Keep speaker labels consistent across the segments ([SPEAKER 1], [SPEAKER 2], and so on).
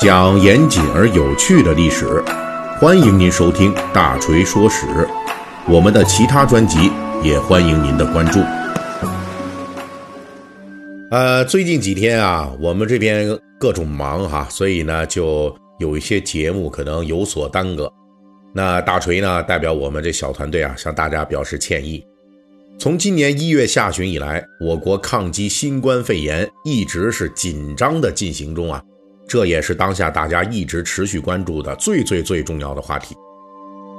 [SPEAKER 1] 讲严谨而有趣的历史，欢迎您收听《大锤说史》。我们的其他专辑也欢迎您的关注。呃，最近几天啊，我们这边各种忙哈，所以呢，就有一些节目可能有所耽搁。那大锤呢，代表我们这小团队啊，向大家表示歉意。从今年一月下旬以来，我国抗击新冠肺炎一直是紧张的进行中啊，这也是当下大家一直持续关注的最最最重要的话题。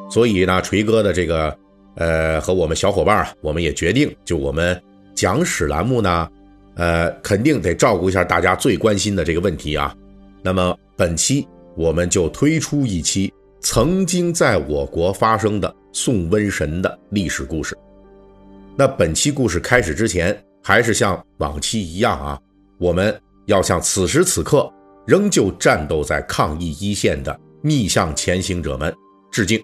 [SPEAKER 1] 所以呢，锤哥的这个，呃，和我们小伙伴啊，我们也决定，就我们讲史栏目呢，呃，肯定得照顾一下大家最关心的这个问题啊。那么本期我们就推出一期曾经在我国发生的送瘟神的历史故事。那本期故事开始之前，还是像往期一样啊，我们要向此时此刻仍旧战斗在抗疫一线的逆向前行者们致敬。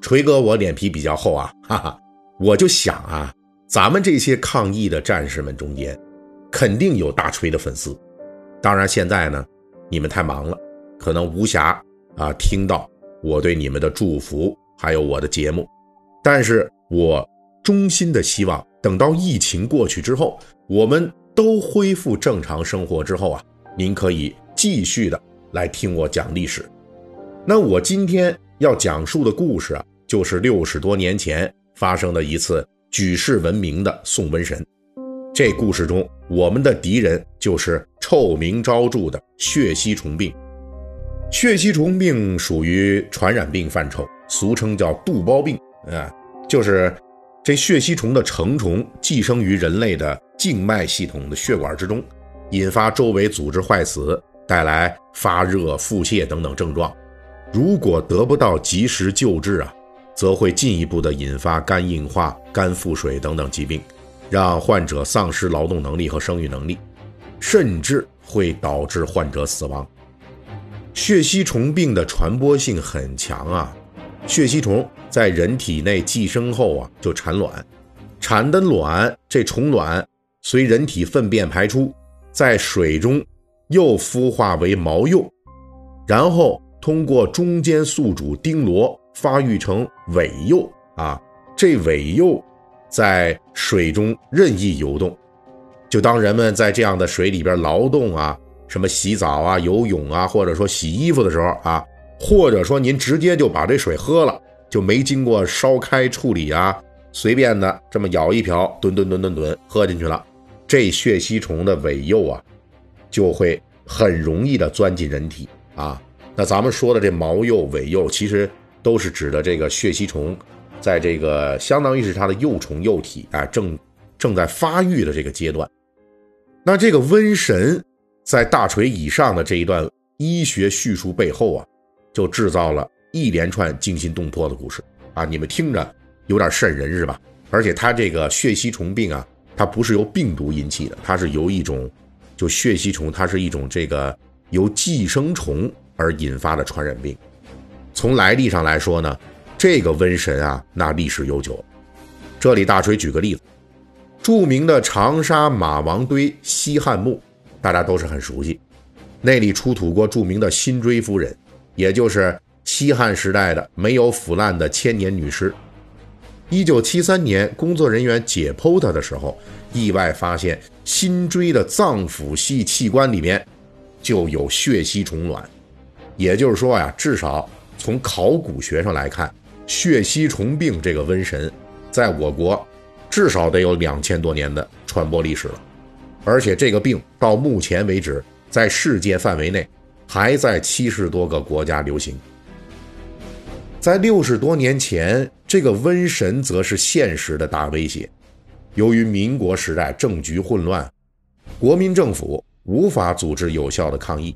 [SPEAKER 1] 锤哥，我脸皮比较厚啊，哈哈，我就想啊，咱们这些抗疫的战士们中间，肯定有大锤的粉丝。当然，现在呢，你们太忙了，可能无暇啊听到我对你们的祝福，还有我的节目，但是我。衷心的希望，等到疫情过去之后，我们都恢复正常生活之后啊，您可以继续的来听我讲历史。那我今天要讲述的故事啊，就是六十多年前发生的一次举世闻名的送瘟神。这故事中，我们的敌人就是臭名昭著的血吸虫病。血吸虫病属于传染病范畴，俗称叫肚包病啊，就是。这血吸虫的成虫寄生于人类的静脉系统的血管之中，引发周围组织坏死，带来发热、腹泻等等症状。如果得不到及时救治啊，则会进一步的引发肝硬化、肝腹水等等疾病，让患者丧失劳动能力和生育能力，甚至会导致患者死亡。血吸虫病的传播性很强啊。血吸虫在人体内寄生后啊，就产卵，产的卵，这虫卵随人体粪便排出，在水中又孵化为毛幼，然后通过中间宿主丁螺发育成尾幼啊，这尾幼在水中任意游动，就当人们在这样的水里边劳动啊，什么洗澡啊、游泳啊，或者说洗衣服的时候啊。或者说您直接就把这水喝了，就没经过烧开处理啊，随便的这么舀一瓢，吨吨吨吨吨喝进去了，这血吸虫的尾幼啊，就会很容易的钻进人体啊。那咱们说的这毛幼、尾幼，其实都是指的这个血吸虫，在这个相当于是它的幼虫幼体啊，正正在发育的这个阶段。那这个瘟神在大锤以上的这一段医学叙述背后啊。就制造了一连串惊心动魄的故事啊！你们听着有点瘆人是吧？而且它这个血吸虫病啊，它不是由病毒引起的，它是由一种就血吸虫，它是一种这个由寄生虫而引发的传染病。从来历上来说呢，这个瘟神啊，那历史悠久。这里大锤举个例子，著名的长沙马王堆西汉墓，大家都是很熟悉，那里出土过著名的辛追夫人。也就是西汉时代的没有腐烂的千年女尸。一九七三年，工作人员解剖他的时候，意外发现辛追的脏腑系器官里面就有血吸虫卵。也就是说呀，至少从考古学上来看，血吸虫病这个瘟神，在我国至少得有两千多年的传播历史了。而且这个病到目前为止，在世界范围内。还在七十多个国家流行。在六十多年前，这个瘟神则是现实的大威胁。由于民国时代政局混乱，国民政府无法组织有效的抗疫，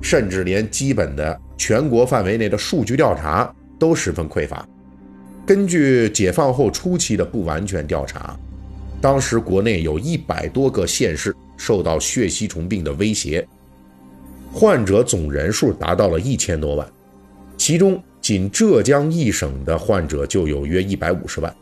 [SPEAKER 1] 甚至连基本的全国范围内的数据调查都十分匮乏。根据解放后初期的不完全调查，当时国内有一百多个县市受到血吸虫病的威胁。患者总人数达到了一千多万，其中仅浙江一省的患者就有约一百五十万。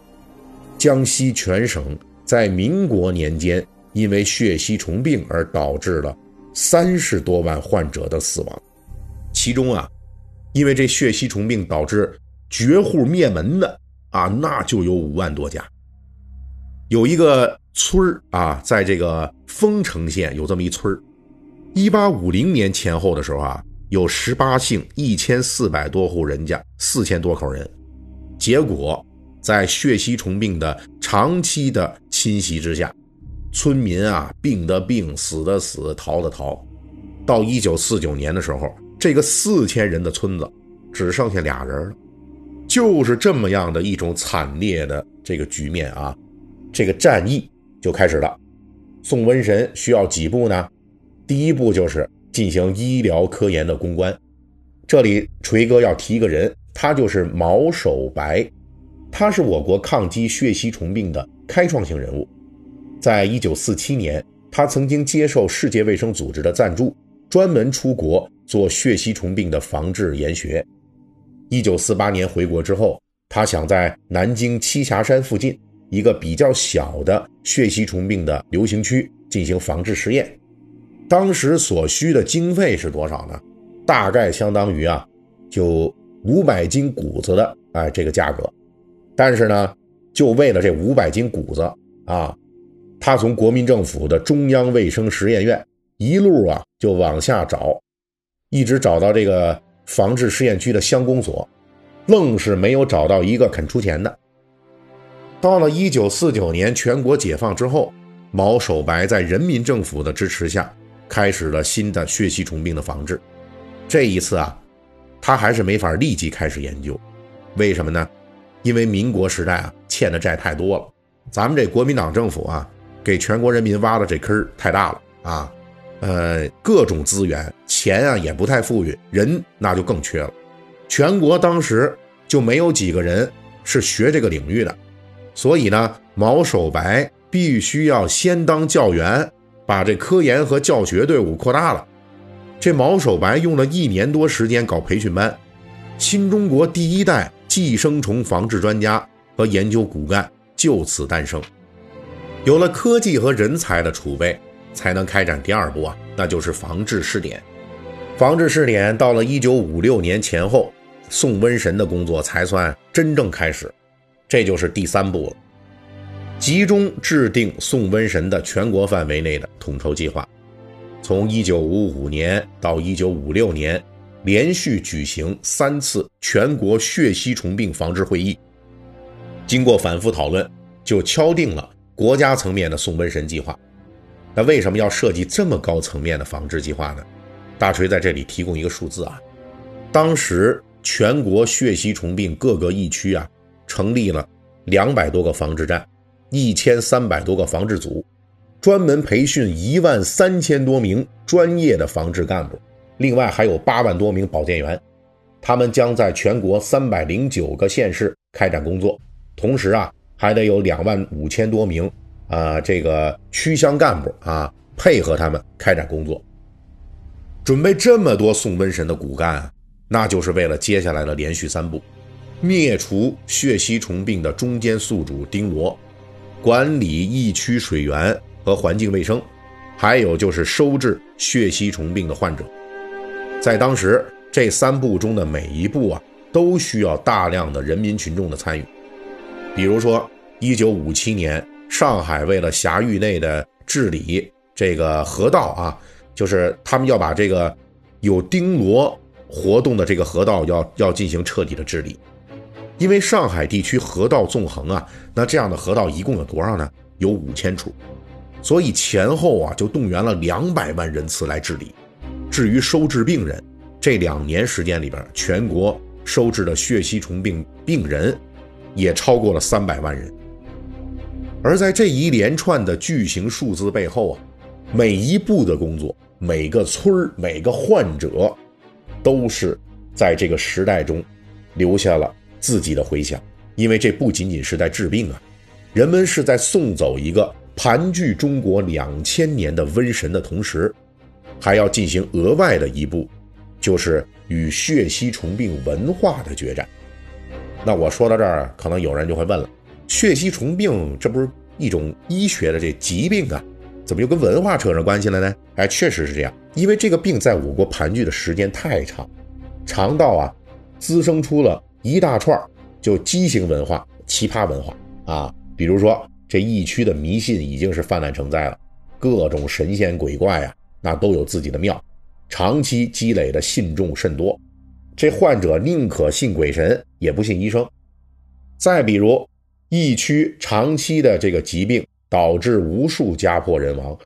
[SPEAKER 1] 江西全省在民国年间因为血吸虫病而导致了三十多万患者的死亡。其中啊，因为这血吸虫病导致绝户灭门的啊，那就有五万多家。有一个村啊，在这个丰城县有这么一村儿，一八五零年前后的时候啊，有十八姓一千四百多户人家，四千多口人。结果在血吸虫病的长期的侵袭之下，村民啊，病的病，死的死，逃的逃。到一九四九年的时候，这个四千人的村子只剩下俩人了，就是这么样的一种惨烈的这个局面啊。这个战役就开始了。送瘟神需要几步呢？第一步就是进行医疗科研的攻关。这里锤哥要提一个人，他就是毛守白，他是我国抗击血吸虫病的开创性人物。在一九四七年，他曾经接受世界卫生组织的赞助，专门出国做血吸虫病的防治研学。一九四八年回国之后，他想在南京栖霞山附近。一个比较小的血吸虫病的流行区进行防治实验，当时所需的经费是多少呢？大概相当于啊，就五百斤谷子的哎这个价格。但是呢，就为了这五百斤谷子啊，他从国民政府的中央卫生实验院一路啊就往下找，一直找到这个防治试验区的乡公所，愣是没有找到一个肯出钱的。到了一九四九年全国解放之后，毛守白在人民政府的支持下，开始了新的血吸虫病的防治。这一次啊，他还是没法立即开始研究，为什么呢？因为民国时代啊，欠的债太多了，咱们这国民党政府啊，给全国人民挖的这坑太大了啊，呃，各种资源、钱啊也不太富裕，人那就更缺了。全国当时就没有几个人是学这个领域的。所以呢，毛守白必须要先当教员，把这科研和教学队伍扩大了。这毛守白用了一年多时间搞培训班，新中国第一代寄生虫防治专家和研究骨干就此诞生。有了科技和人才的储备，才能开展第二步啊，那就是防治试点。防治试点到了一九五六年前后，送瘟神的工作才算真正开始。这就是第三步了，集中制定送瘟神的全国范围内的统筹计划。从1955年到1956年，连续举行三次全国血吸虫病防治会议。经过反复讨论，就敲定了国家层面的送瘟神计划。那为什么要设计这么高层面的防治计划呢？大锤在这里提供一个数字啊，当时全国血吸虫病各个疫区啊。成立了两百多个防治站，一千三百多个防治组，专门培训一万三千多名专业的防治干部，另外还有八万多名保健员，他们将在全国三百零九个县市开展工作，同时啊，还得有两万五千多名啊这个区乡干部啊配合他们开展工作。准备这么多送瘟神的骨干，那就是为了接下来的连续三步。灭除血吸虫病的中间宿主丁螺，管理疫区水源和环境卫生，还有就是收治血吸虫病的患者。在当时，这三步中的每一步啊，都需要大量的人民群众的参与。比如说，一九五七年，上海为了辖域内的治理这个河道啊，就是他们要把这个有钉螺活动的这个河道要要进行彻底的治理。因为上海地区河道纵横啊，那这样的河道一共有多少呢？有五千处，所以前后啊就动员了两百万人次来治理。至于收治病人，这两年时间里边，全国收治的血吸虫病病人也超过了三百万人。而在这一连串的巨型数字背后啊，每一步的工作，每个村、每个患者，都是在这个时代中留下了。自己的回响，因为这不仅仅是在治病啊，人们是在送走一个盘踞中国两千年的瘟神的同时，还要进行额外的一步，就是与血吸虫病文化的决战。那我说到这儿，可能有人就会问了：血吸虫病这不是一种医学的这疾病啊，怎么又跟文化扯上关系了呢？哎，确实是这样，因为这个病在我国盘踞的时间太长，肠道啊，滋生出了一大串就畸形文化、奇葩文化啊。比如说，这疫区的迷信已经是泛滥成灾了，各种神仙鬼怪啊，那都有自己的庙，长期积累的信众甚多。这患者宁可信鬼神，也不信医生。再比如，疫区长期的这个疾病导致无数家破人亡，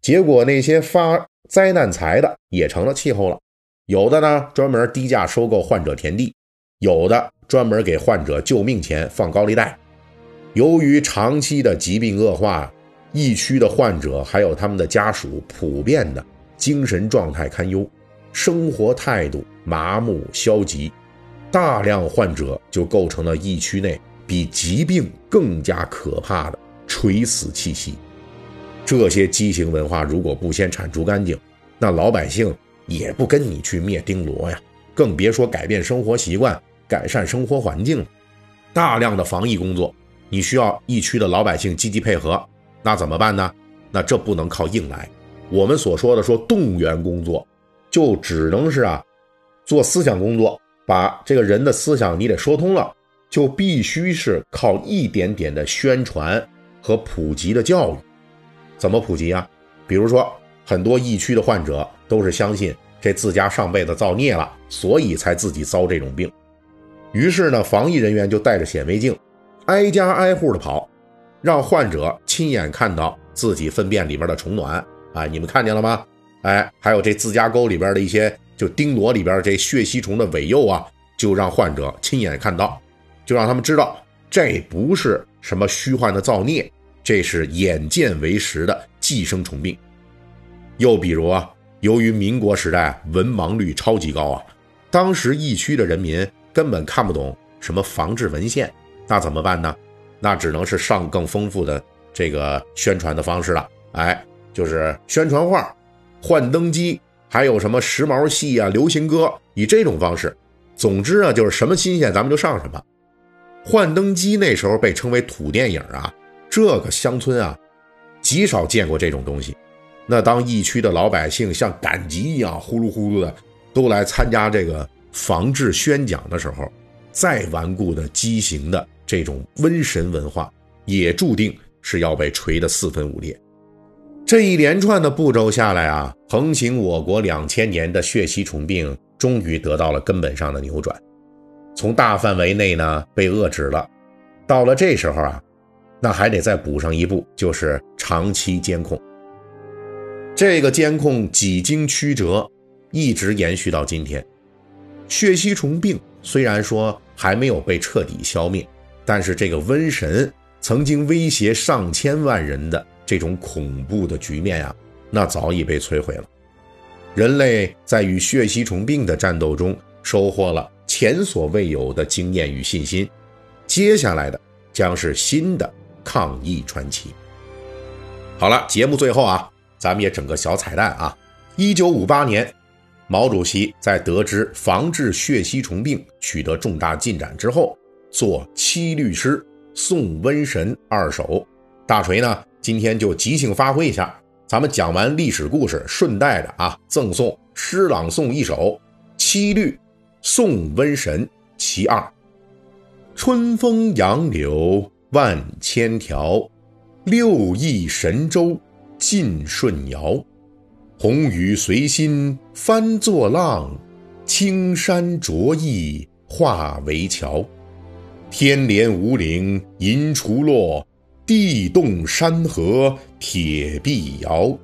[SPEAKER 1] 结果那些发灾难财的也成了气候了。有的呢，专门低价收购患者田地；有的专门给患者救命钱放高利贷。由于长期的疾病恶化，疫区的患者还有他们的家属普遍的精神状态堪忧，生活态度麻木消极，大量患者就构成了疫区内比疾病更加可怕的垂死气息。这些畸形文化如果不先铲除干净，那老百姓。也不跟你去灭丁螺呀，更别说改变生活习惯、改善生活环境。大量的防疫工作，你需要疫区的老百姓积极配合，那怎么办呢？那这不能靠硬来。我们所说的说动员工作，就只能是啊，做思想工作，把这个人的思想你得说通了，就必须是靠一点点的宣传和普及的教育。怎么普及啊？比如说很多疫区的患者。都是相信这自家上辈子造孽了，所以才自己遭这种病。于是呢，防疫人员就带着显微镜，挨家挨户的跑，让患者亲眼看到自己粪便里边的虫卵。啊，你们看见了吗？哎，还有这自家沟里边的一些就钉螺里边这血吸虫的尾幼啊，就让患者亲眼看到，就让他们知道这不是什么虚幻的造孽，这是眼见为实的寄生虫病。又比如啊。由于民国时代文盲率超级高啊，当时疫区的人民根本看不懂什么防治文献，那怎么办呢？那只能是上更丰富的这个宣传的方式了。哎，就是宣传画、幻灯机，还有什么时髦戏啊、流行歌，以这种方式。总之啊，就是什么新鲜咱们就上什么。幻灯机那时候被称为土电影啊，这个乡村啊，极少见过这种东西。那当疫区的老百姓像赶集一样呼噜呼噜的都来参加这个防治宣讲的时候，再顽固的畸形的这种瘟神文化，也注定是要被锤得四分五裂。这一连串的步骤下来啊，横行我国两千年的血吸虫病终于得到了根本上的扭转，从大范围内呢被遏制了。到了这时候啊，那还得再补上一步，就是长期监控。这个监控几经曲折，一直延续到今天。血吸虫病虽然说还没有被彻底消灭，但是这个瘟神曾经威胁上千万人的这种恐怖的局面啊，那早已被摧毁了。人类在与血吸虫病的战斗中收获了前所未有的经验与信心，接下来的将是新的抗疫传奇。好了，节目最后啊。咱们也整个小彩蛋啊！一九五八年，毛主席在得知防治血吸虫病取得重大进展之后，作《七律诗·送瘟神二首》。大锤呢，今天就即兴发挥一下。咱们讲完历史故事，顺带着啊，赠送诗朗诵一首《七律送瘟神其二》：春风杨柳万千条，六亿神州。尽舜尧，红雨随心翻作浪，青山着意化为桥。天连五岭银锄落，地动山河铁臂摇。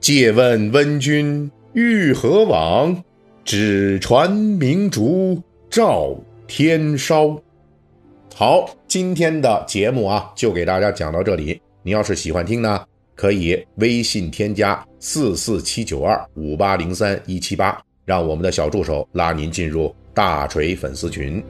[SPEAKER 1] 借问温君欲何往？只传明烛照天烧。好，今天的节目啊，就给大家讲到这里。你要是喜欢听呢？可以微信添加四四七九二五八零三一七八，让我们的小助手拉您进入大锤粉丝群。